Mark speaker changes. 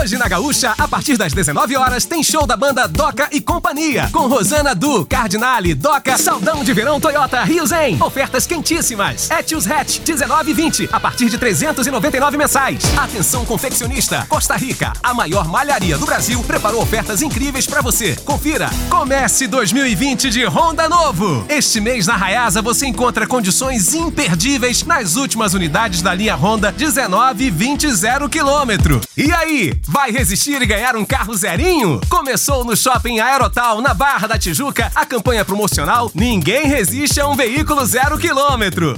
Speaker 1: Hoje na Gaúcha, a partir das 19 horas, tem show da banda Doca e Companhia, com Rosana Du, Cardinale, Doca, Saldão de Verão Toyota Rio Zen. Ofertas quentíssimas. Etios Hatch, 19,20, a partir de 399 mensais. Atenção confeccionista, Costa Rica, a maior malharia do Brasil, preparou ofertas incríveis para você. Confira. Comece 2020 de Honda novo. Este mês na Raiasa você encontra condições imperdíveis nas últimas unidades da linha Honda 19 e 20 0 quilômetro. E aí, vai resistir e ganhar um carro zerinho? Começou no Shopping Aerotal, na Barra da Tijuca, a campanha promocional Ninguém Resiste a um Veículo Zero Quilômetro.